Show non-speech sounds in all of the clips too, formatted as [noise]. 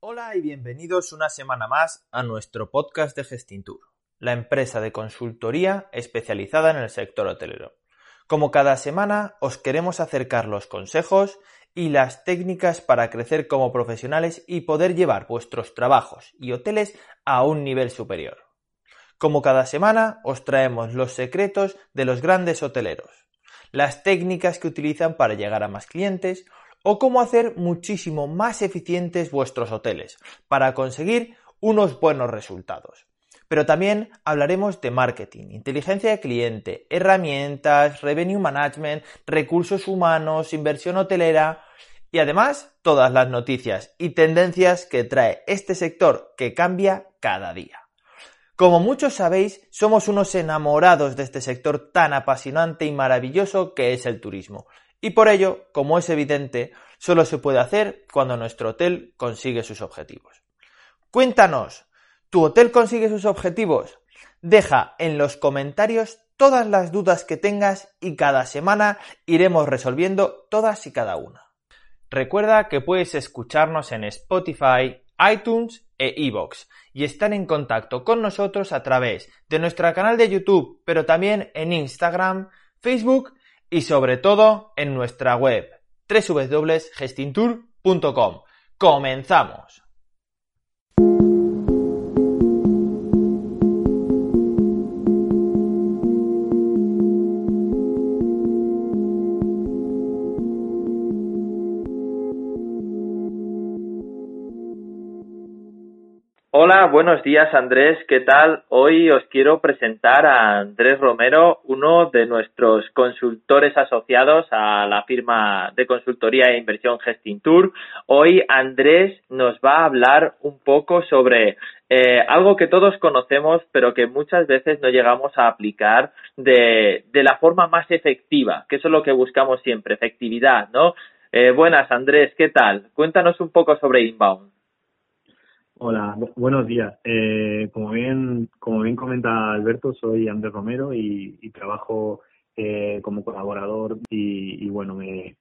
Hola y bienvenidos una semana más a nuestro podcast de Gestintur, la empresa de consultoría especializada en el sector hotelero. Como cada semana, os queremos acercar los consejos y las técnicas para crecer como profesionales y poder llevar vuestros trabajos y hoteles a un nivel superior. Como cada semana, os traemos los secretos de los grandes hoteleros, las técnicas que utilizan para llegar a más clientes, o cómo hacer muchísimo más eficientes vuestros hoteles para conseguir unos buenos resultados. Pero también hablaremos de marketing, inteligencia de cliente, herramientas, revenue management, recursos humanos, inversión hotelera y además todas las noticias y tendencias que trae este sector que cambia cada día. Como muchos sabéis, somos unos enamorados de este sector tan apasionante y maravilloso que es el turismo y por ello, como es evidente, solo se puede hacer cuando nuestro hotel consigue sus objetivos. Cuéntanos, ¿tu hotel consigue sus objetivos? Deja en los comentarios todas las dudas que tengas y cada semana iremos resolviendo todas y cada una. Recuerda que puedes escucharnos en Spotify, iTunes e iVoox y estar en contacto con nosotros a través de nuestro canal de YouTube, pero también en Instagram, Facebook y sobre todo en nuestra web www.gestintour.com. ¡Comenzamos! Hola, buenos días Andrés, ¿qué tal? Hoy os quiero presentar a Andrés Romero, uno de nuestros consultores asociados a la firma de consultoría e inversión Gestintour. Hoy Andrés nos va a hablar un poco sobre eh, algo que todos conocemos pero que muchas veces no llegamos a aplicar de, de la forma más efectiva, que eso es lo que buscamos siempre, efectividad, ¿no? Eh, buenas Andrés, ¿qué tal? Cuéntanos un poco sobre Inbound. Hola, buenos días. Eh, como bien como bien comenta Alberto, soy Andrés Romero y, trabajo eh, como colaborador y, bueno, me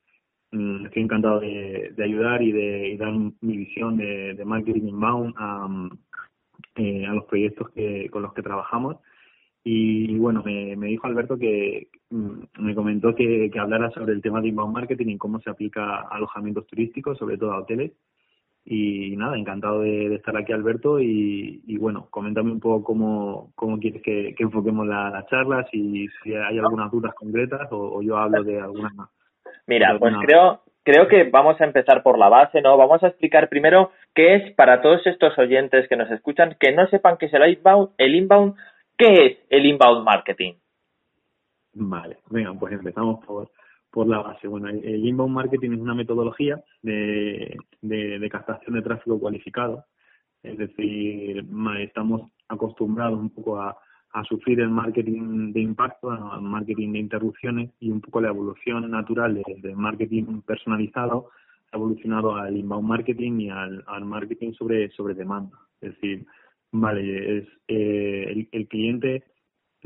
mm, estoy encantado de, ayudar y de dar mi visión de, marketing inbound a, eh, a los proyectos que, con los que trabajamos. Y, bueno, me, me, dijo Alberto que mm, me comentó que, que hablara sobre el tema de inbound marketing y cómo se aplica a alojamientos turísticos, sobre todo a hoteles. Y nada, encantado de, estar aquí, Alberto. Y, bueno, coméntame un poco cómo, cómo quieres que, enfoquemos la, la, charla, si, si hay algunas dudas concretas o, yo hablo de algunas más. Mira, pues creo, creo que vamos a empezar por la base, ¿no? Vamos a explicar primero qué es para todos estos oyentes que nos escuchan, que no sepan qué es el inbound, el inbound, ¿qué es el inbound marketing? Vale, venga, pues empezamos por, por la base. Bueno, el, inbound marketing es una metodología de, de, captación de tráfico cualificado. Es decir, estamos acostumbrados un poco a, sufrir el marketing de impacto, el marketing de interrupciones y un poco la evolución natural del marketing personalizado ha evolucionado al inbound marketing y al, al marketing sobre, sobre demanda. Es decir, vale, es eh, el, el cliente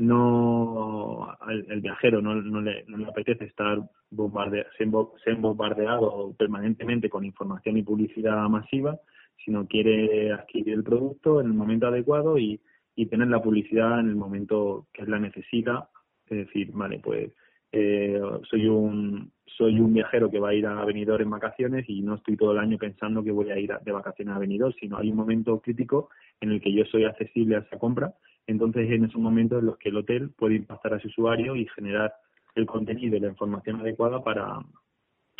no el, viajero no, no, le, no le apetece estar bombardea, ser bombardeado permanentemente con información y publicidad masiva, sino quiere adquirir el producto en el momento adecuado y, y tener la publicidad en el momento que la necesita. Es decir, vale, pues eh, soy un soy un viajero que va a ir a Benidorm en vacaciones y no estoy todo el año pensando que voy a ir de vacaciones a Benidorm, sino hay un momento crítico en el que yo soy accesible a esa compra entonces, en esos momentos en los que el hotel puede impactar a su usuario y generar el contenido y la información adecuada para,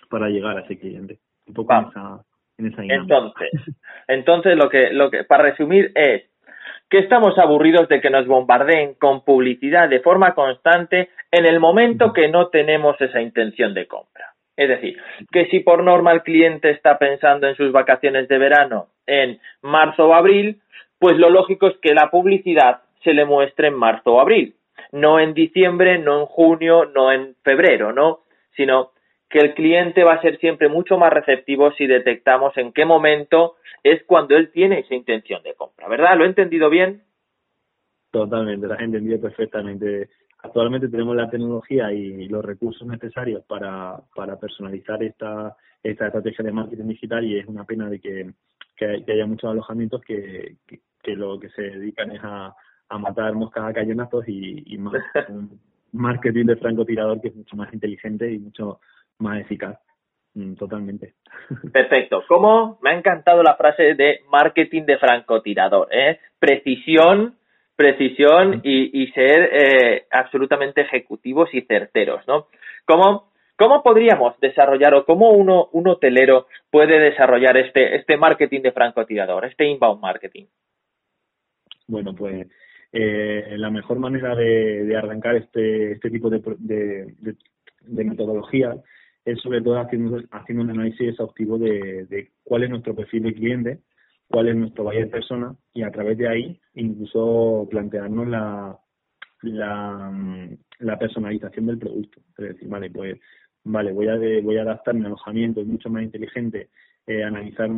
para llegar a ese cliente. Un poco en esa, en esa Entonces, entonces lo que, lo que, para resumir es que estamos aburridos de que nos bombardeen con publicidad de forma constante en el momento que no tenemos esa intención de compra. Es decir, que si por norma el cliente está pensando en sus vacaciones de verano en marzo o abril, pues lo lógico es que la publicidad se le muestre en marzo o abril, no en diciembre, no en junio, no en febrero, ¿no? Sino que el cliente va a ser siempre mucho más receptivo si detectamos en qué momento es cuando él tiene esa intención de compra, ¿verdad? ¿Lo he entendido bien? Totalmente, lo has entendido perfectamente. Actualmente tenemos la tecnología y los recursos necesarios para, para personalizar esta, esta estrategia de marketing digital y es una pena de que, que, haya muchos alojamientos que, que, lo que se dedican es a, a matar moscas a cañonazos y, y más un marketing de francotirador que es mucho más inteligente y mucho más eficaz. Mm, totalmente. [laughs] Perfecto. ¿Cómo? Me ha encantado la frase de marketing de francotirador. ¿eh? Precisión, precisión y, y ser eh, absolutamente ejecutivos y certeros, ¿no? ¿Cómo, ¿Cómo podríamos desarrollar o cómo uno, un hotelero puede desarrollar este, este marketing de francotirador, este inbound marketing? Bueno, pues eh, la mejor manera de, de arrancar este, este tipo de, de, de metodología es sobre todo haciendo, haciendo un análisis exhaustivo de, de cuál es nuestro perfil de cliente, cuál es nuestro buyer persona y a través de ahí incluso plantearnos la, la, la personalización del producto. Es decir, vale, pues vale, voy a, voy a adaptar mi alojamiento, es mucho más inteligente eh, analizar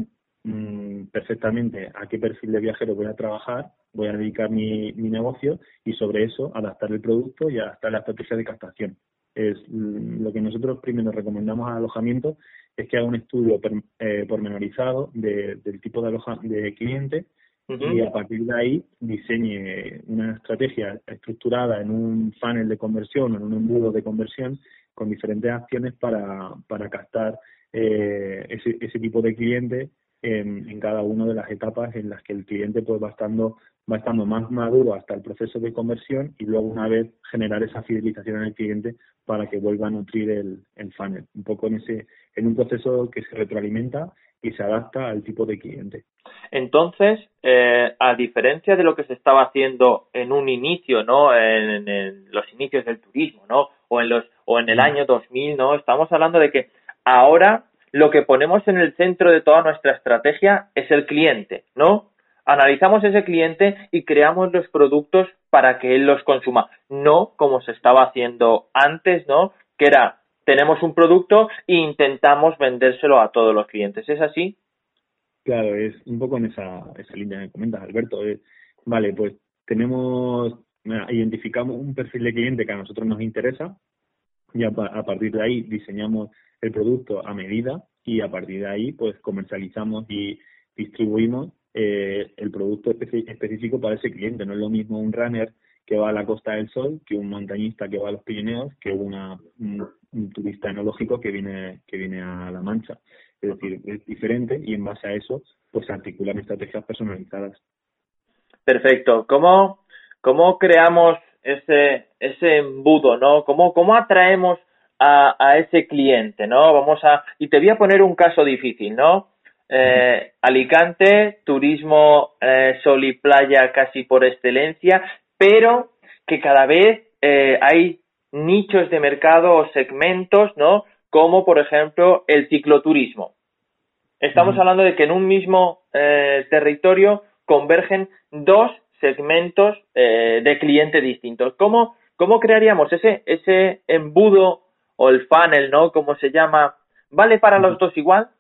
mm, perfectamente a qué perfil de viajero voy a trabajar, voy a dedicar mi, mi negocio y sobre eso adaptar el producto y adaptar la estrategia de captación. Es mm, lo que nosotros primero recomendamos al alojamiento es que haga un estudio eh, pormenorizado de, del tipo de, aloja, de cliente y a partir de ahí diseñe una estrategia estructurada en un funnel de conversión o en un embudo de conversión con diferentes acciones para, para captar eh, ese, ese tipo de cliente en, en, cada una de las etapas en las que el cliente pues va estando va estando más maduro hasta el proceso de conversión y luego una vez generar esa fidelización en el cliente para que vuelva a nutrir el, el funnel, un poco en ese en un proceso que se retroalimenta y se adapta al tipo de cliente. Entonces, eh, a diferencia de lo que se estaba haciendo en un inicio, ¿no? En, en, los inicios del turismo, ¿no? O en los o en el mm. año 2000, ¿no? Estamos hablando de que ahora lo que ponemos en el centro de toda nuestra estrategia es el cliente, ¿no? analizamos ese cliente y creamos los productos para que él los consuma, no como se estaba haciendo antes, ¿no? Que era tenemos un producto e intentamos vendérselo a todos los clientes. ¿Es así? Claro, es un poco en esa, esa línea que comentas, Alberto. vale, pues tenemos, identificamos un perfil de cliente que a nosotros nos interesa y a, a partir de ahí diseñamos el producto a medida y a partir de ahí pues comercializamos y distribuimos eh, el producto específico para ese cliente. No es lo mismo un runner que va a la Costa del Sol que un montañista que va a los Pirineos que una, un, turista enológico que viene, que viene a La Mancha. Es decir, es diferente y en base a eso pues articulan estrategias personalizadas. Perfecto. ¿Cómo, cómo creamos ese, ese embudo, no? ¿Cómo, cómo atraemos a, a ese cliente, no? Vamos a, y te voy a poner un caso difícil, ¿no? Eh, Alicante, turismo eh, sol y playa casi por excelencia, pero que cada vez eh, hay nichos de mercado o segmentos, ¿no? Como por ejemplo el cicloturismo. Estamos hablando de que en un mismo territorio convergen dos segmentos eh, de cliente distintos. ¿Cómo, ¿Cómo crearíamos ese, ese embudo o el funnel, ¿no? Como se llama, ¿vale para los dos igual?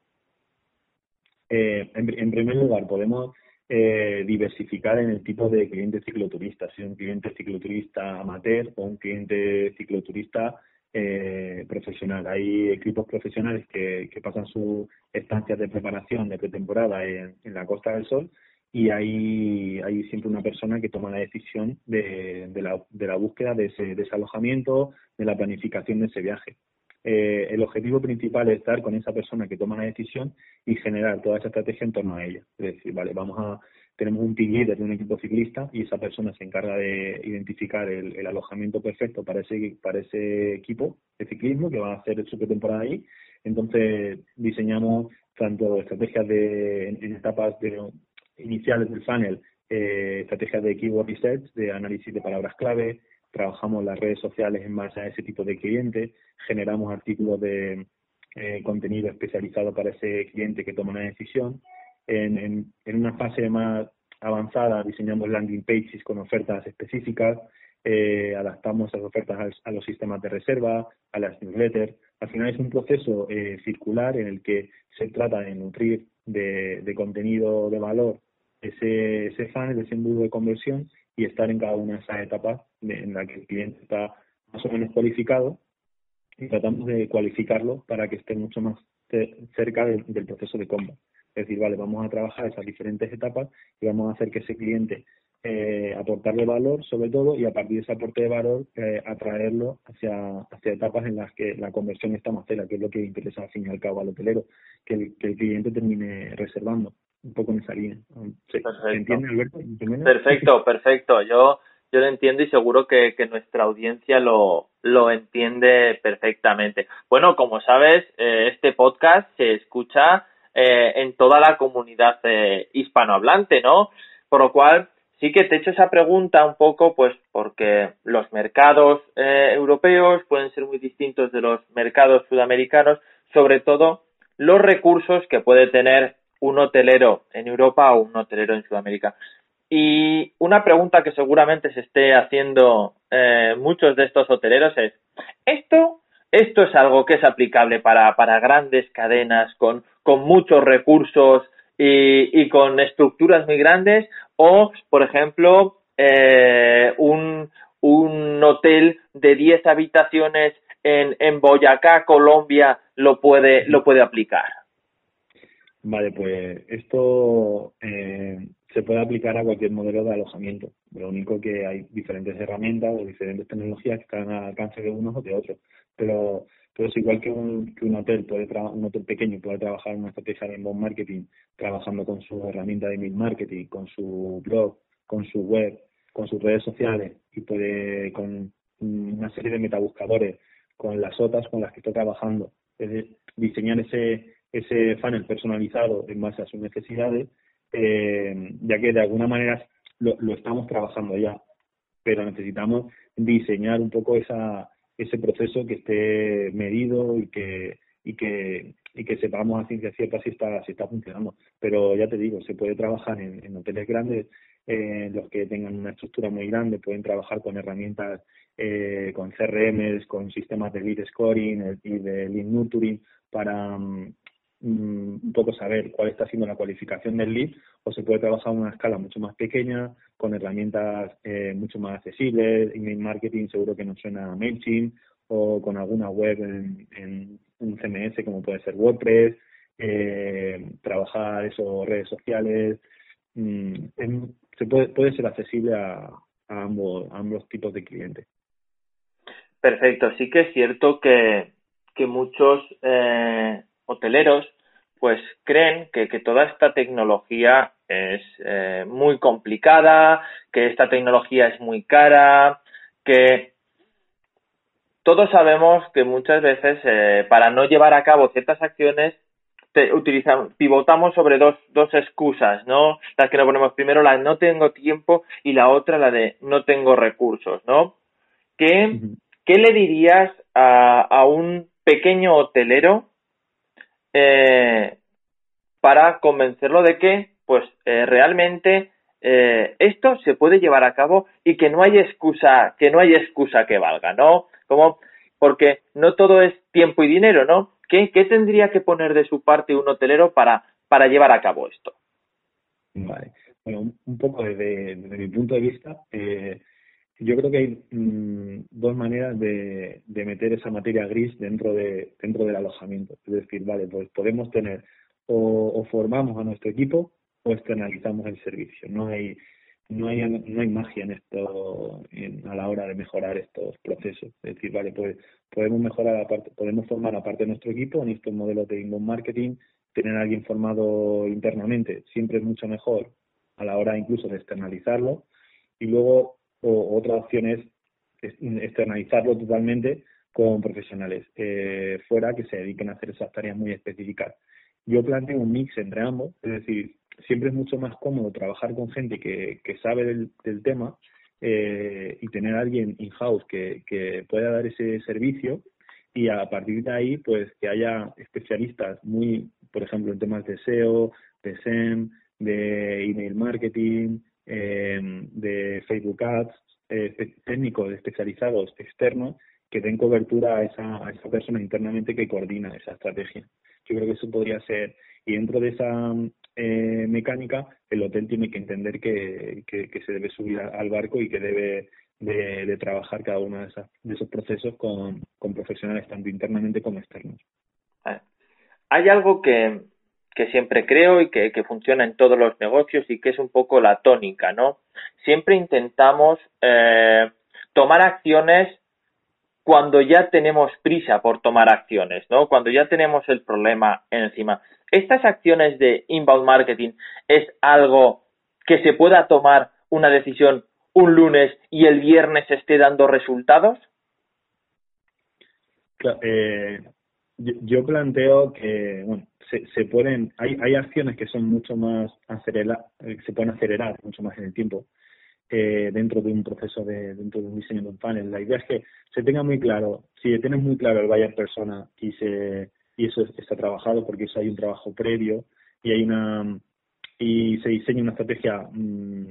Eh, en, primer lugar, podemos eh, diversificar en el tipo de cliente cicloturista, si es un cliente cicloturista amateur o un cliente cicloturista eh, profesional. Hay equipos profesionales que, que pasan sus estancias de preparación de pretemporada en, en la Costa del Sol y hay, hay siempre una persona que toma la decisión de, de, la, de la búsqueda de ese desalojamiento, de la planificación de ese viaje eh, el objetivo principal es estar con esa persona que toma la decisión y generar toda esa estrategia en torno a ella. Es decir, vale, vamos a tenemos un leader de un equipo ciclista y esa persona se encarga de identificar el, el, alojamiento perfecto para ese para ese equipo de ciclismo que va a hacer su pretemporada ahí. Entonces diseñamos tanto estrategias de en, etapas de, iniciales del funnel, eh, estrategias de keyword research, de análisis de palabras clave, trabajamos las redes sociales en base a ese tipo de clientes, generamos artículos de eh, contenido especializado para ese cliente que toma una decisión. En, en, una fase más avanzada diseñamos landing pages con ofertas específicas, eh, adaptamos esas ofertas a, los sistemas de reserva, a las newsletters. Al final es un proceso eh, circular en el que se trata de nutrir de contenido de valor ese, ese funnel, ese embudo de conversión y estar en cada una de esas etapas en la que el cliente está más o menos cualificado y tratamos de cualificarlo para que esté mucho más cerca del, proceso de compra. Es decir, vale, vamos a trabajar esas diferentes etapas y vamos a hacer que ese cliente eh, aportarle valor sobre todo y a partir de ese aporte de valor eh, atraerlo hacia, hacia etapas en las que la conversión está más cerca, que es lo que interesa al fin y al cabo al hotelero, que el, que el cliente termine reservando un poco. ¿Se, entiende, Alberto? Perfecto, [laughs] perfecto. Yo yo lo entiendo y seguro que, nuestra audiencia lo, lo entiende perfectamente. Bueno, como sabes, eh, este podcast se escucha eh, en toda la comunidad eh, hispanohablante, ¿no? Por lo cual, sí que te he hecho esa pregunta un poco, pues porque los mercados europeos pueden ser muy distintos de los mercados sudamericanos, sobre todo los recursos que puede tener un hotelero en Europa o un hotelero en Sudamérica. Y una pregunta que seguramente se esté haciendo eh, muchos de estos hoteleros es, ¿esto, esto es algo que es aplicable para, para grandes cadenas con, con muchos recursos y, y, con estructuras muy grandes? O, por ejemplo, eh, un, un hotel de 10 habitaciones en, en Boyacá, Colombia, lo puede, lo puede aplicar. Vale, pues esto eh, se puede aplicar a cualquier modelo de alojamiento. Lo único que hay diferentes herramientas o diferentes tecnologías que están al alcance de unos o de otros. Pero, pero es igual que un, que un hotel puede un hotel pequeño puede trabajar una estrategia de inbound marketing, trabajando con su herramienta de email marketing, con su blog, con su web, con sus redes sociales y puede con una serie de metabuscadores, con las otras con las que está trabajando, es diseñar ese ese funnel personalizado en base a sus necesidades, eh, ya que de alguna manera lo, lo, estamos trabajando ya, pero necesitamos diseñar un poco esa, ese proceso que esté medido y que y que y que sepamos a ciencia cierta si está si está funcionando. Pero ya te digo se puede trabajar en, en hoteles grandes eh, los que tengan una estructura muy grande pueden trabajar con herramientas eh, con CRMs con sistemas de lead scoring y de lead nurturing para mm, un poco saber cuál está siendo la cualificación del lead o se puede trabajar a una escala mucho más pequeña con herramientas eh, mucho más accesibles, email marketing seguro que nos suena a MailChimp o con alguna web en, un CMS como puede ser WordPress, eh, trabajar eso, redes sociales, mm, se puede, puede ser accesible a, ambos, ambos tipos de clientes. Perfecto, sí que es cierto que, que muchos eh, hoteleros pues creen que, que toda esta tecnología es eh, muy complicada, que esta tecnología es muy cara, que todos sabemos que muchas veces eh, para no llevar a cabo ciertas acciones te, utilizamos, pivotamos sobre dos, dos excusas, ¿no? Las que nos ponemos primero la no tengo tiempo y la otra la de no tengo recursos, ¿no? ¿Qué, ¿qué le dirías a, a un pequeño hotelero eh, para convencerlo de que, pues, eh, realmente eh, esto se puede llevar a cabo y que no hay excusa, que no hay excusa que valga, ¿no? Como, porque no todo es tiempo y dinero, ¿no? ¿Qué, qué tendría que poner de su parte un hotelero para, para llevar a cabo esto? Vale. Bueno, un, poco desde, desde, mi punto de vista, eh, yo creo que hay mm, dos maneras de, de, meter esa materia gris dentro de dentro del alojamiento. Es decir, vale, pues podemos tener o, formamos a nuestro equipo o externalizamos el servicio. No hay no hay no hay magia en esto a la hora de mejorar estos procesos. Es decir, vale, pues podemos mejorar aparte, podemos formar aparte de nuestro equipo en estos modelos de inbound marketing, tener a alguien formado internamente siempre es mucho mejor a la hora incluso de externalizarlo y luego o otra opción es externalizarlo totalmente con profesionales eh, fuera que se dediquen a hacer esas tareas muy específicas. Yo planteo un mix entre ambos, es decir, siempre es mucho más cómodo trabajar con gente que, que sabe del, tema eh, y tener alguien in-house que, que pueda dar ese servicio y a partir de ahí, pues que haya especialistas muy, por ejemplo, en temas de SEO, de SEM, de email marketing, eh, de Facebook Ads, eh, técnicos especializados externos que den cobertura a esa, a esa persona internamente que coordina esa estrategia. Yo creo que eso podría ser, y dentro de esa eh, mecánica, el hotel tiene que entender que, que, se debe subir al barco y que debe de, trabajar cada uno de, esas, de esos procesos con, con profesionales tanto internamente como externos. Hay algo que, que siempre creo y que, que, funciona en todos los negocios y que es un poco la tónica, ¿no? Siempre intentamos eh, tomar acciones cuando ya tenemos prisa por tomar acciones, ¿no? Cuando ya tenemos el problema encima. ¿Estas acciones de inbound marketing es algo que se pueda tomar una decisión un lunes y el viernes esté dando resultados? Eh, yo, planteo que bueno, se, pueden, hay, hay acciones que son mucho más acelerar, eh, se pueden acelerar mucho más en el tiempo eh, dentro de un proceso de, dentro de un diseño de un panel. La idea es que se tenga muy claro, si tienes muy claro el buyer persona y se y eso está trabajado porque eso hay un trabajo previo y hay una y se diseña una estrategia mm,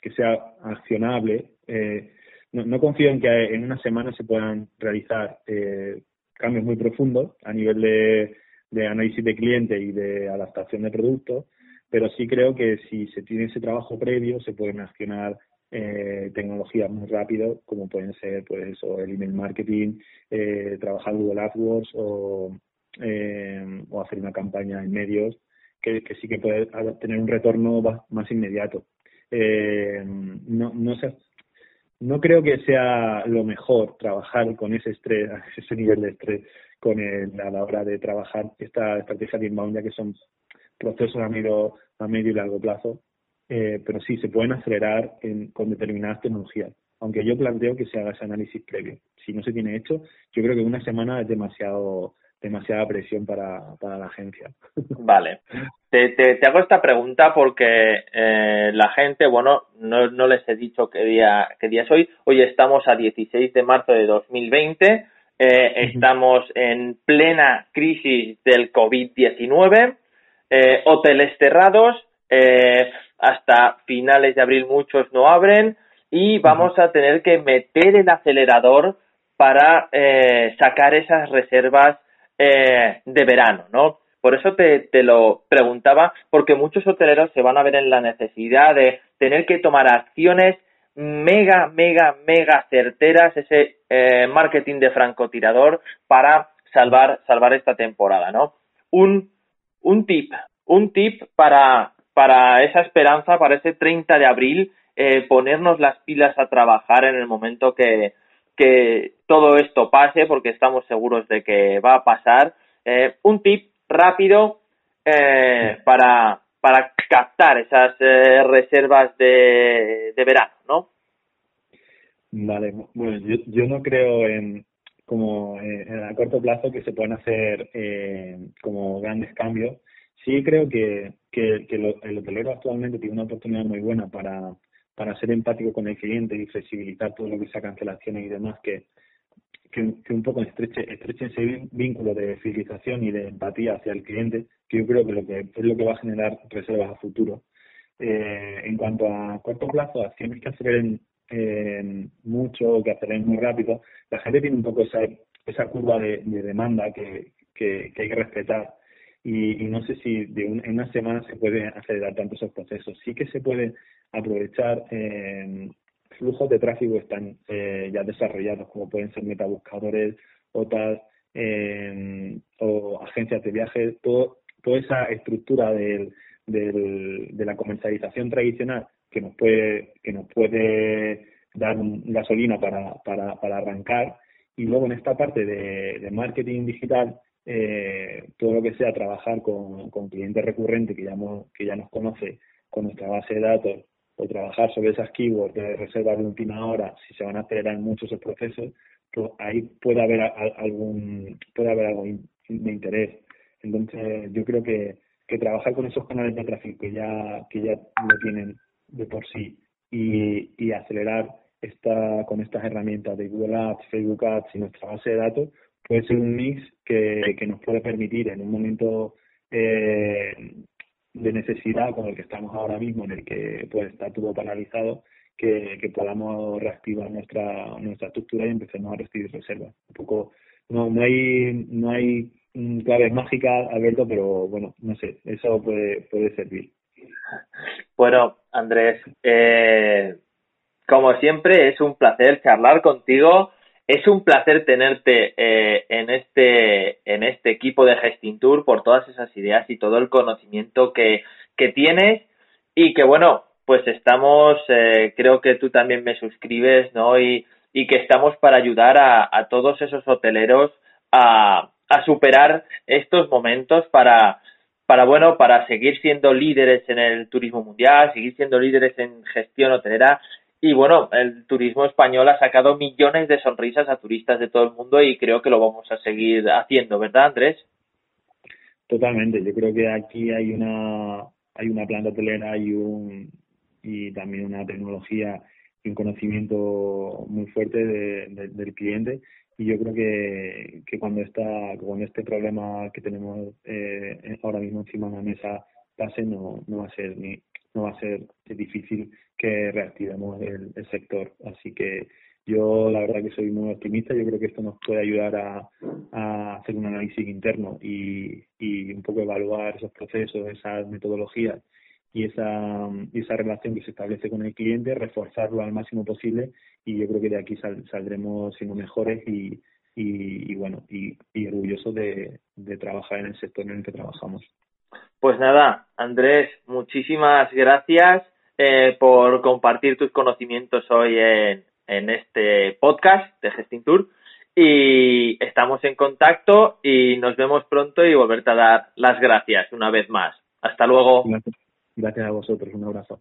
que sea accionable. Eh, no, confío en que en una semana se puedan realizar eh, cambios muy profundos a nivel de, de, análisis de cliente y de adaptación de producto, pero sí creo que si se tiene ese trabajo previo se pueden accionar eh, tecnologías muy rápido, como pueden ser pues o el email marketing, eh, trabajar Google AdWords o, eh, o hacer una campaña en medios que, sí que puede tener un retorno más inmediato. Eh, no, no, sé, no creo que sea lo mejor trabajar con ese estrés, [laughs] ese nivel de estrés con el, a la hora de trabajar esta estrategia de inbound, ya que son procesos a medio, a medio y largo plazo, eh, pero sí se pueden acelerar en, con determinadas tecnologías. Aunque yo planteo que se haga ese análisis previo. Si no se tiene hecho, yo creo que una semana es demasiado demasiada presión para, para la agencia. [laughs] Vale. Te, te, hago esta pregunta porque eh, la gente, bueno, no, no les he dicho qué día, qué día es hoy. Hoy estamos a 16 de marzo de 2020. Eh, estamos en plena crisis del COVID-19. Eh, hoteles cerrados. Eh, hasta finales de abril muchos no abren. Y vamos a tener que meter el acelerador para eh, sacar esas reservas eh, de verano, ¿no? Por eso te, te, lo preguntaba, porque muchos hoteleros se van a ver en la necesidad de tener que tomar acciones mega, mega, mega certeras, ese eh, marketing de francotirador para salvar, salvar esta temporada, ¿no? Un, un tip, un tip para, para esa esperanza, para ese 30 de abril, eh, ponernos las pilas a trabajar en el momento que, que todo esto pase, porque estamos seguros de que va a pasar. Eh, un tip rápido para, para captar esas eh, reservas de, de verano, ¿no? Vale, bueno, yo, yo no creo en como en a corto plazo que se puedan hacer como grandes cambios. Sí creo que, que, que el hotelero actualmente tiene una oportunidad muy buena para para ser empático con el cliente y flexibilizar todo lo que sea cancelaciones y demás, que, que, un poco estreche, estreche ese vínculo de fidelización y de empatía hacia el cliente, que yo creo que, lo que es lo que va a generar reservas a futuro. Eh, en cuanto a corto plazo, acciones que aceleren eh, mucho, que aceleren muy rápido, la gente tiene un poco esa, esa curva de, demanda que, que, hay que respetar. Y, no sé si de en una semana se puede acelerar tanto esos procesos. Sí que se puede aprovechar eh, flujos de tráfico están eh, ya desarrollados, como pueden ser metabuscadores, OTAs eh, o agencias de viajes, todo, toda esa estructura del, de la comercialización tradicional que nos puede, que nos puede dar gasolina para, para, arrancar. Y luego en esta parte de, de marketing digital, eh, todo lo que sea trabajar con, con clientes recurrentes que ya, que ya nos conoce con nuestra base de datos o trabajar sobre esas keywords de reserva de última hora, si se van a acelerar mucho esos procesos, pues ahí puede haber algún puede haber algo de interés. Entonces, yo creo que, que trabajar con esos canales de tráfico que ya que ya lo tienen de por sí y, y acelerar esta con estas herramientas de Google Ads, Facebook Ads y nuestra base de datos puede ser un mix que, que nos puede permitir en un momento eh, de necesidad como el que estamos ahora mismo, en el que pues está todo paralizado, que, que podamos reactivar nuestra nuestra estructura y empecemos a recibir reservas. Un poco, no, no hay no hay claves mágicas, Alberto, pero bueno, no sé, eso puede, puede servir. Bueno, Andrés, eh, como siempre es un placer charlar contigo. Es un placer tenerte eh, en este en este equipo de Gestintour por todas esas ideas y todo el conocimiento que, que tienes. Y que bueno pues estamos eh, creo que tú también me suscribes no y, y que estamos para ayudar a, a todos esos hoteleros a, a superar estos momentos para para bueno para seguir siendo líderes en el turismo mundial seguir siendo líderes en gestión hotelera y bueno, el turismo español ha sacado millones de sonrisas a turistas de todo el mundo y creo que lo vamos a seguir haciendo, ¿verdad, Andrés? Totalmente. Yo creo que aquí hay una hay una planta hotelera y un y también una tecnología y un conocimiento muy fuerte de, del cliente y yo creo que, que cuando está cuando este problema que tenemos eh, ahora mismo encima de la mesa pase no no va a ser ni no va a ser difícil que reactivemos el, sector. Así que yo la verdad que soy muy optimista, yo creo que esto nos puede ayudar a, hacer un análisis interno y, un poco evaluar esos procesos, esas metodologías y esa, relación que se establece con el cliente, reforzarlo al máximo posible y yo creo que de aquí saldremos siendo mejores y, y, bueno, y, orgullosos de trabajar en el sector en el que trabajamos. Pues nada, Andrés, muchísimas gracias eh, por compartir tus conocimientos hoy en, este podcast de Gesting Tour y estamos en contacto y nos vemos pronto y volverte a dar las gracias una vez más. Hasta luego. Gracias a vosotros, un abrazo.